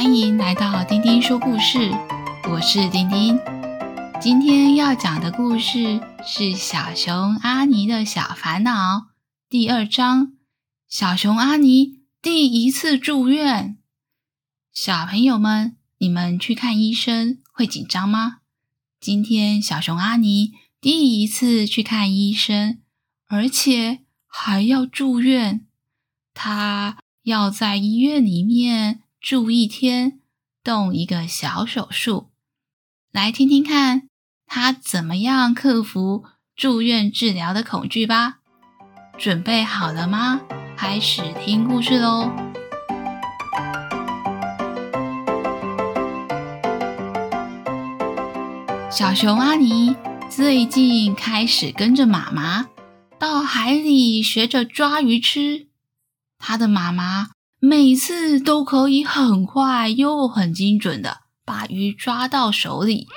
欢迎来到丁丁说故事，我是丁丁。今天要讲的故事是《小熊阿尼的小烦恼》第二章。小熊阿尼第一次住院。小朋友们，你们去看医生会紧张吗？今天小熊阿尼第一次去看医生，而且还要住院。他要在医院里面。住一天，动一个小手术，来听听看他怎么样克服住院治疗的恐惧吧。准备好了吗？开始听故事喽！小熊阿尼最近开始跟着妈妈到海里学着抓鱼吃，他的妈妈。每次都可以很快又很精准的把鱼抓到手里，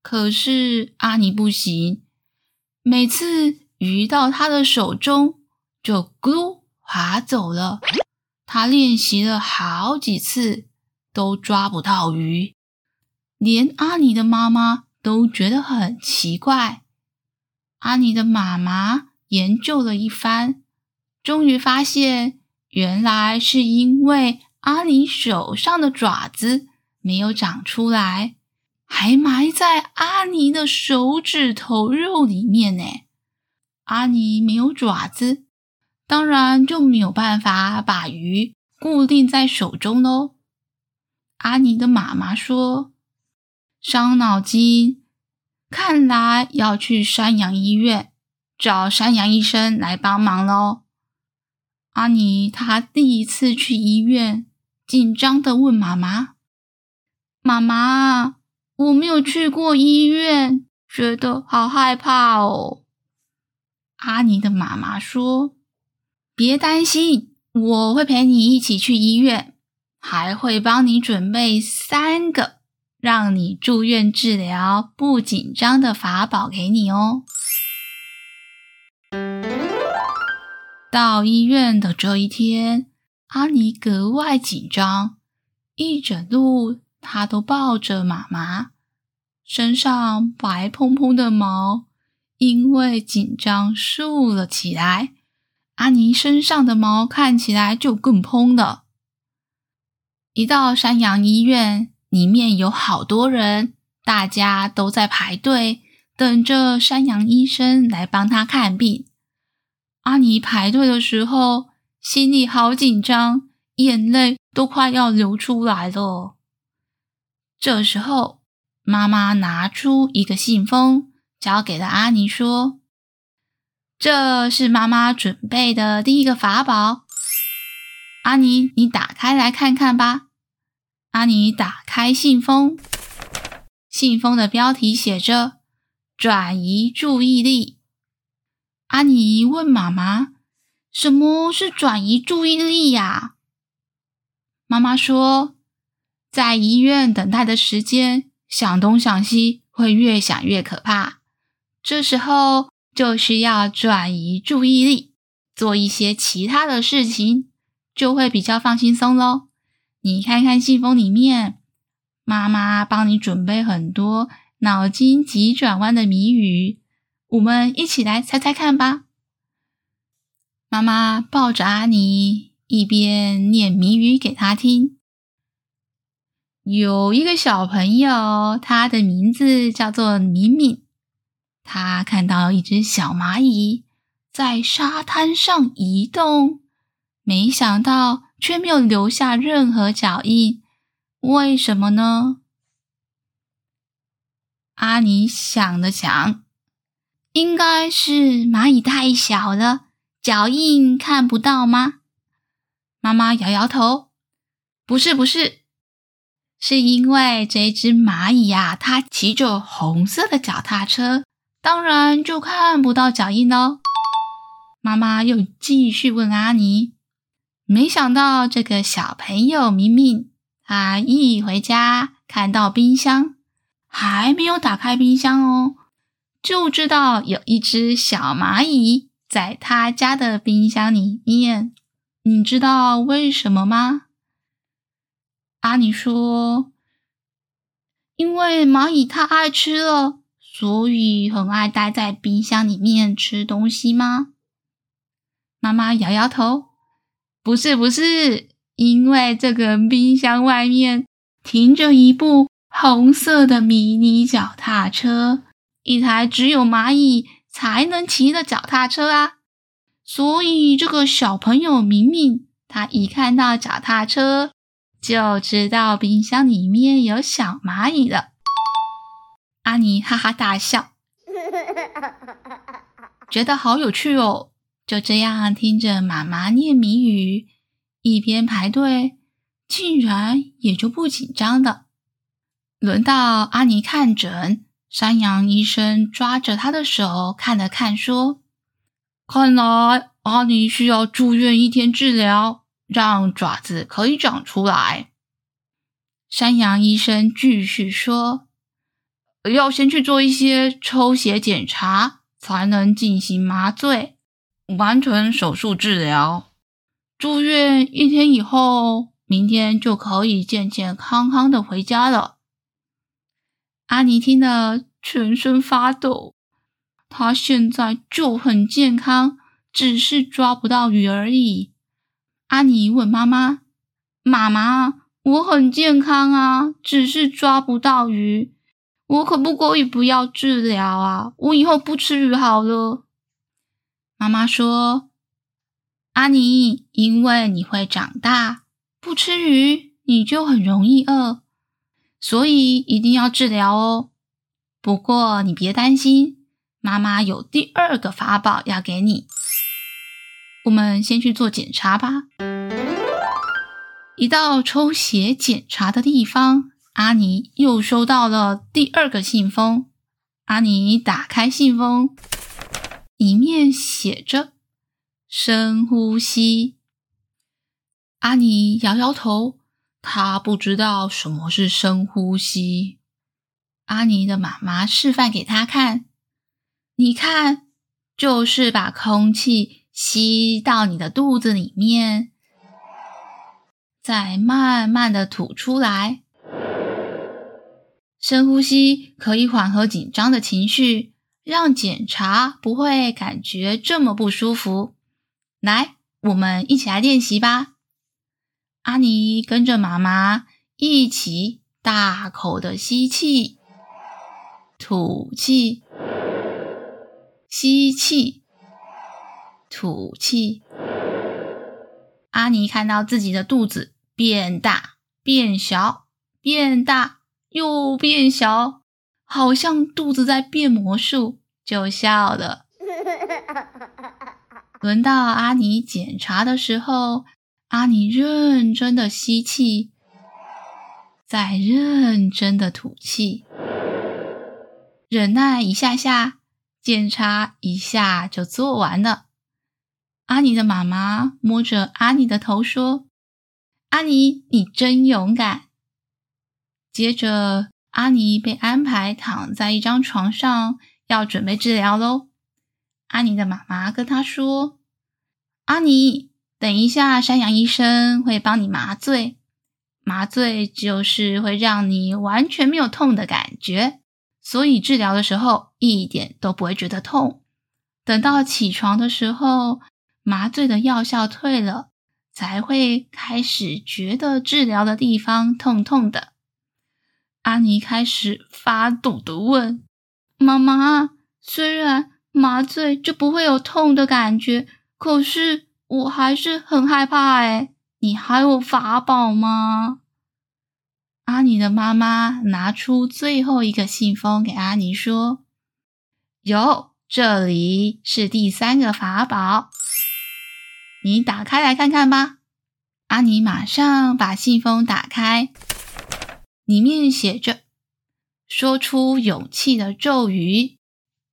可是阿尼不行。每次鱼到他的手中，就咕噜划走了。他练习了好几次，都抓不到鱼，连阿尼的妈妈都觉得很奇怪。阿尼的妈妈研究了一番，终于发现。原来是因为阿尼手上的爪子没有长出来，还埋在阿尼的手指头肉里面呢。阿尼没有爪子，当然就没有办法把鱼固定在手中喽。阿尼的妈妈说：“伤脑筋，看来要去山羊医院找山羊医生来帮忙喽。”阿尼他第一次去医院，紧张地问妈妈：“妈妈，我没有去过医院，觉得好害怕哦。”阿尼的妈妈说：“别担心，我会陪你一起去医院，还会帮你准备三个让你住院治疗不紧张的法宝给你哦。”到医院的这一天，阿尼格外紧张，一整路他都抱着妈妈，身上白蓬蓬的毛因为紧张竖了起来。阿尼身上的毛看起来就更蓬了。一到山羊医院，里面有好多人，大家都在排队等着山羊医生来帮他看病。阿尼排队的时候，心里好紧张，眼泪都快要流出来了。这时候，妈妈拿出一个信封，交给了阿尼，说：“这是妈妈准备的第一个法宝。阿尼，你打开来看看吧。”阿尼打开信封，信封的标题写着“转移注意力”。阿尼问妈妈：“什么是转移注意力呀？”妈妈说：“在医院等待的时间，想东想西，会越想越可怕。这时候就需要转移注意力，做一些其他的事情，就会比较放轻松喽。你看看信封里面，妈妈帮你准备很多脑筋急转弯的谜语。”我们一起来猜猜看吧。妈妈抱着阿尼，一边念谜语给他听。有一个小朋友，他的名字叫做敏敏。他看到一只小蚂蚁在沙滩上移动，没想到却没有留下任何脚印。为什么呢？阿尼想了想。应该是蚂蚁太小了，脚印看不到吗？妈妈摇摇头，不是，不是，是因为这只蚂蚁呀，它骑着红色的脚踏车，当然就看不到脚印喽。妈妈又继续问阿尼，没想到这个小朋友明明他一回家看到冰箱，还没有打开冰箱哦。就知道有一只小蚂蚁在他家的冰箱里面，你知道为什么吗？阿尼说：“因为蚂蚁太爱吃了，所以很爱待在冰箱里面吃东西吗？”妈妈摇摇头：“不是，不是，因为这个冰箱外面停着一部红色的迷你脚踏车，一台只有蚂蚁才能骑的脚踏车啊！所以这个小朋友明明他一看到脚踏车，就知道冰箱里面有小蚂蚁了。”阿尼哈哈大笑，觉得好有趣哦！就这样听着妈妈念谜语，一边排队，竟然也就不紧张了。轮到阿尼看诊，山羊医生抓着他的手看了看，说：“看来阿尼需要住院一天治疗，让爪子可以长出来。”山羊医生继续说：“要先去做一些抽血检查，才能进行麻醉，完成手术治疗。住院一天以后，明天就可以健健康康的回家了。”阿尼听得，全身发抖。他现在就很健康，只是抓不到鱼而已。阿尼问妈妈：“妈妈，我很健康啊，只是抓不到鱼，我可不可以不要治疗啊？我以后不吃鱼好了。”妈妈说：“阿尼，因为你会长大，不吃鱼，你就很容易饿。”所以一定要治疗哦。不过你别担心，妈妈有第二个法宝要给你。我们先去做检查吧。一到抽血检查的地方，阿尼又收到了第二个信封。阿尼打开信封，里面写着“深呼吸”。阿尼摇摇头。他不知道什么是深呼吸。阿尼的妈妈示范给他看，你看，就是把空气吸到你的肚子里面，再慢慢的吐出来。深呼吸可以缓和紧张的情绪，让检查不会感觉这么不舒服。来，我们一起来练习吧。阿尼跟着妈妈一起大口的吸气、吐气、吸气、吐气。阿尼看到自己的肚子变大、变小、变大又变小，好像肚子在变魔术，就笑了。轮到阿尼检查的时候。阿尼认真的吸气，再认真的吐气，忍耐一下下，检查一下就做完了。阿尼的妈妈摸着阿尼的头说：“阿尼，你真勇敢。”接着，阿尼被安排躺在一张床上，要准备治疗喽。阿尼的妈妈跟他说：“阿尼。”等一下，山羊医生会帮你麻醉。麻醉就是会让你完全没有痛的感觉，所以治疗的时候一点都不会觉得痛。等到起床的时候，麻醉的药效退了，才会开始觉得治疗的地方痛痛的。阿尼开始发抖的问：“妈妈，虽然麻醉就不会有痛的感觉，可是……”我还是很害怕诶，你还有法宝吗？阿尼的妈妈拿出最后一个信封给阿尼说：“有，这里是第三个法宝，你打开来看看吧。”阿尼马上把信封打开，里面写着：“说出勇气的咒语，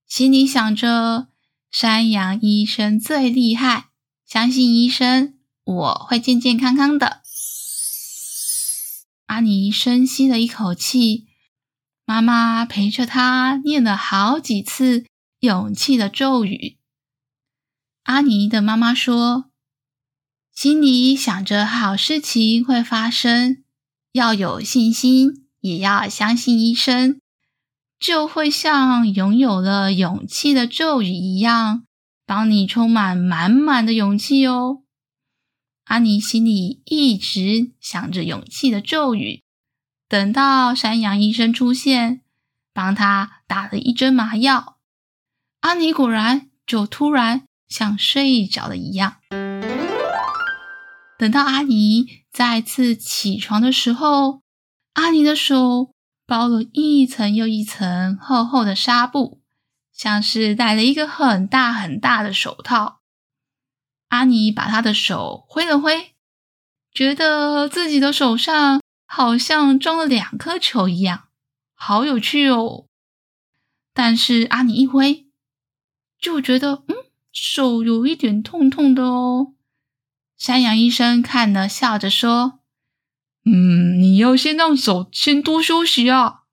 心里想着山羊医生最厉害。”相信医生，我会健健康康的。阿尼深吸了一口气，妈妈陪着他念了好几次勇气的咒语。阿尼的妈妈说：“心里想着好事情会发生，要有信心，也要相信医生，就会像拥有了勇气的咒语一样，帮你充满满满的勇气哦。阿尼心里一直想着勇气的咒语，等到山羊医生出现，帮他打了一针麻药，阿尼果然就突然像睡着了一样。等到阿尼再次起床的时候，阿尼的手包了一层又一层厚厚的纱布，像是戴了一个很大很大的手套。阿尼把他的手挥了挥，觉得自己的手上好像装了两颗球一样，好有趣哦。但是阿尼一挥，就觉得嗯，手有一点痛痛的哦。山羊医生看了，笑着说：“嗯，你要先让手先多休息啊。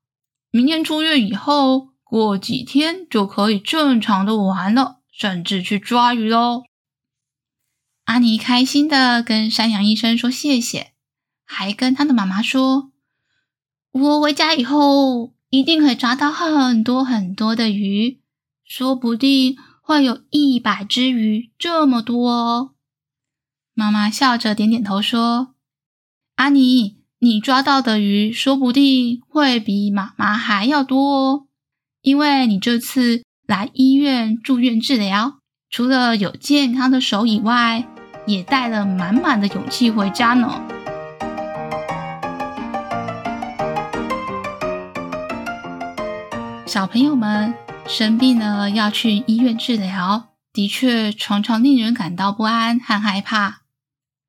明天出院以后，过几天就可以正常的玩了，甚至去抓鱼喽。”阿尼开心的跟山羊医生说谢谢，还跟他的妈妈说：“我回家以后一定可以抓到很多很多的鱼，说不定会有一百只鱼这么多哦。”妈妈笑着点点头说：“阿尼，你抓到的鱼说不定会比妈妈还要多哦，因为你这次来医院住院治疗，除了有健康的手以外，也带了满满的勇气回家呢。”小朋友们生病了要去医院治疗，的确常常令人感到不安和害怕。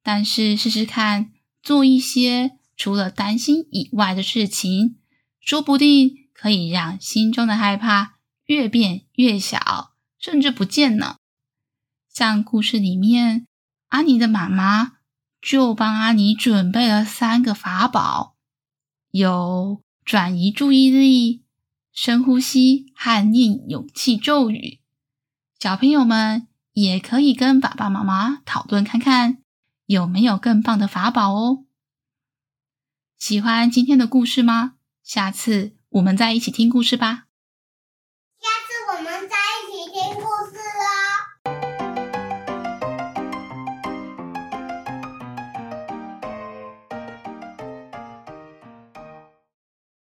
但是试试看，做一些除了担心以外的事情，说不定可以让心中的害怕越变越小，甚至不见呢。像故事里面，阿尼的妈妈就帮阿尼准备了三个法宝，有转移注意力、深呼吸和念勇气咒语。小朋友们也可以跟爸爸妈妈讨论看看。有没有更棒的法宝哦？喜欢今天的故事吗？下次我们再一起听故事吧。